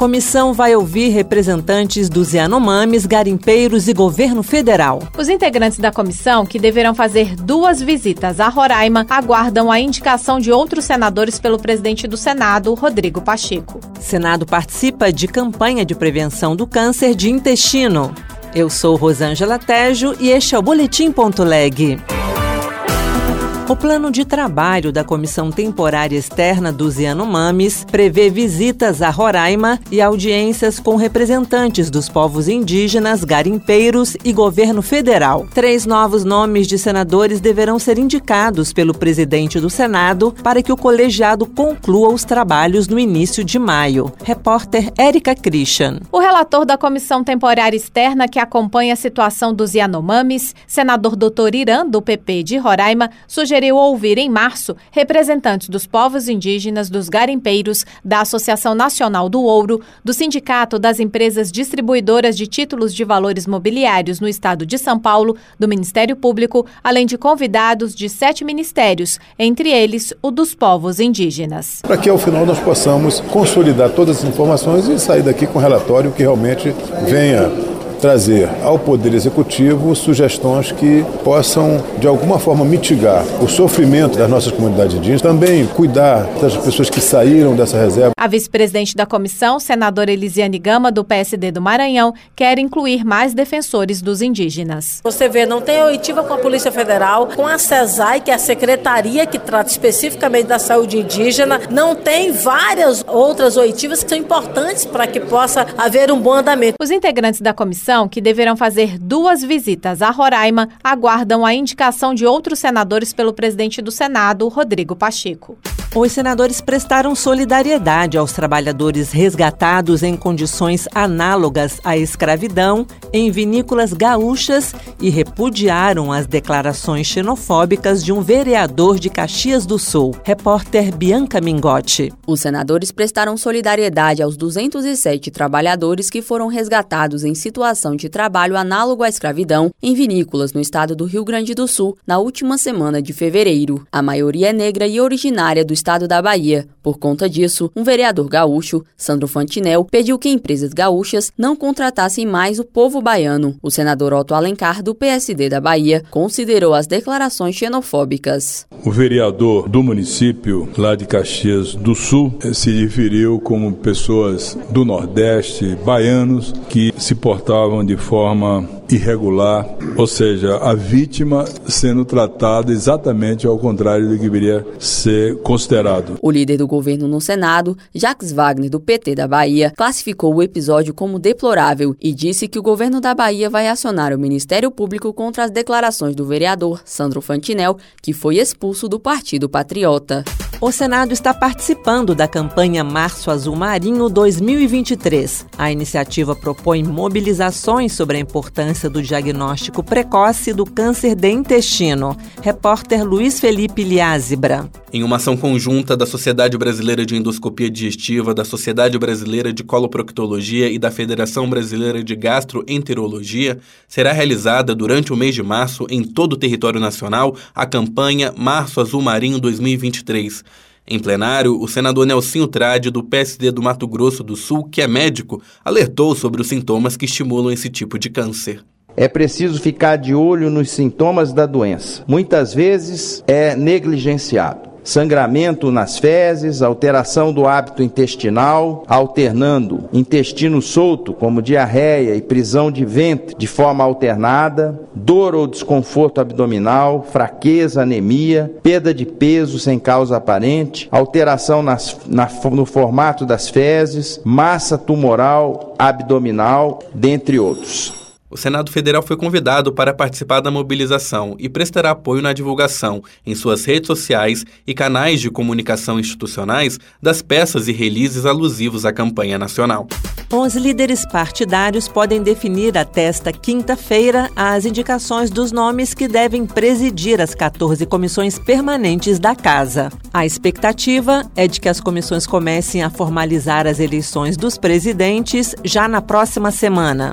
Comissão vai ouvir representantes dos Yanomamis, garimpeiros e governo federal. Os integrantes da comissão, que deverão fazer duas visitas a Roraima, aguardam a indicação de outros senadores pelo presidente do Senado, Rodrigo Pacheco. Senado participa de campanha de prevenção do câncer de intestino. Eu sou Rosângela Tejo e este é o Boletim.leg. O plano de trabalho da Comissão Temporária Externa dos Yanomamis prevê visitas a Roraima e audiências com representantes dos povos indígenas, garimpeiros e governo federal. Três novos nomes de senadores deverão ser indicados pelo presidente do Senado para que o colegiado conclua os trabalhos no início de maio. Repórter Érica Christian. O relator da Comissão Temporária Externa que acompanha a situação dos Yanomamis, senador Dr. Irã, do PP de Roraima, sugeriu sugeriu ouvir em março representantes dos povos indígenas, dos garimpeiros, da Associação Nacional do Ouro, do Sindicato das Empresas Distribuidoras de Títulos de Valores Mobiliários no Estado de São Paulo, do Ministério Público, além de convidados de sete ministérios, entre eles o dos povos indígenas. Para que ao final nós possamos consolidar todas as informações e sair daqui com um relatório que realmente venha trazer ao Poder Executivo sugestões que possam, de alguma forma, mitigar o sofrimento das nossas comunidades indígenas, também cuidar das pessoas que saíram dessa reserva. A vice-presidente da comissão, senadora Elisiane Gama, do PSD do Maranhão, quer incluir mais defensores dos indígenas. Você vê, não tem oitiva com a Polícia Federal, com a CESAI, que é a secretaria que trata especificamente da saúde indígena, não tem várias outras oitivas que são importantes para que possa haver um bom andamento. Os integrantes da comissão que deverão fazer duas visitas a Roraima, aguardam a indicação de outros senadores pelo presidente do Senado, Rodrigo Pacheco. Os senadores prestaram solidariedade aos trabalhadores resgatados em condições análogas à escravidão em vinícolas gaúchas e repudiaram as declarações xenofóbicas de um vereador de Caxias do Sul. Repórter Bianca Mingotti. Os senadores prestaram solidariedade aos 207 trabalhadores que foram resgatados em situação de trabalho análogo à escravidão em vinícolas no estado do Rio Grande do Sul na última semana de fevereiro. A maioria é negra e originária do estado da Bahia. Por conta disso, um vereador gaúcho, Sandro Fantinel, pediu que empresas gaúchas não contratassem mais o povo baiano. O senador Otto Alencar, do PSD da Bahia, considerou as declarações xenofóbicas. O vereador do município, lá de Caxias do Sul, se referiu como pessoas do Nordeste, baianos, que se portavam de forma irregular, ou seja, a vítima sendo tratada exatamente ao contrário do que deveria ser considerado. O líder do governo no Senado, Jacques Wagner, do PT da Bahia, classificou o episódio como deplorável e disse que o governo da Bahia vai acionar o Ministério Público contra as declarações do vereador Sandro Fantinel, que foi expulso do Partido Patriota. O Senado está participando da campanha Março Azul Marinho 2023. A iniciativa propõe mobilizações sobre a importância do diagnóstico precoce do câncer de intestino. Repórter Luiz Felipe Liázebra. Em uma ação conjunta da Sociedade Brasileira de Endoscopia Digestiva, da Sociedade Brasileira de Coloproctologia e da Federação Brasileira de Gastroenterologia, será realizada durante o mês de março em todo o território nacional a campanha Março Azul Marinho 2023. Em plenário, o senador Nelsinho Trade, do PSD do Mato Grosso do Sul, que é médico, alertou sobre os sintomas que estimulam esse tipo de câncer. É preciso ficar de olho nos sintomas da doença. Muitas vezes é negligenciado sangramento nas fezes, alteração do hábito intestinal, alternando intestino solto, como diarreia e prisão de ventre de forma alternada, dor ou desconforto abdominal, fraqueza, anemia, perda de peso sem causa aparente, alteração nas, na, no formato das fezes, massa tumoral abdominal, dentre outros. O Senado Federal foi convidado para participar da mobilização e prestará apoio na divulgação, em suas redes sociais e canais de comunicação institucionais, das peças e releases alusivos à campanha nacional. Os líderes partidários podem definir até esta quinta-feira as indicações dos nomes que devem presidir as 14 comissões permanentes da Casa. A expectativa é de que as comissões comecem a formalizar as eleições dos presidentes já na próxima semana.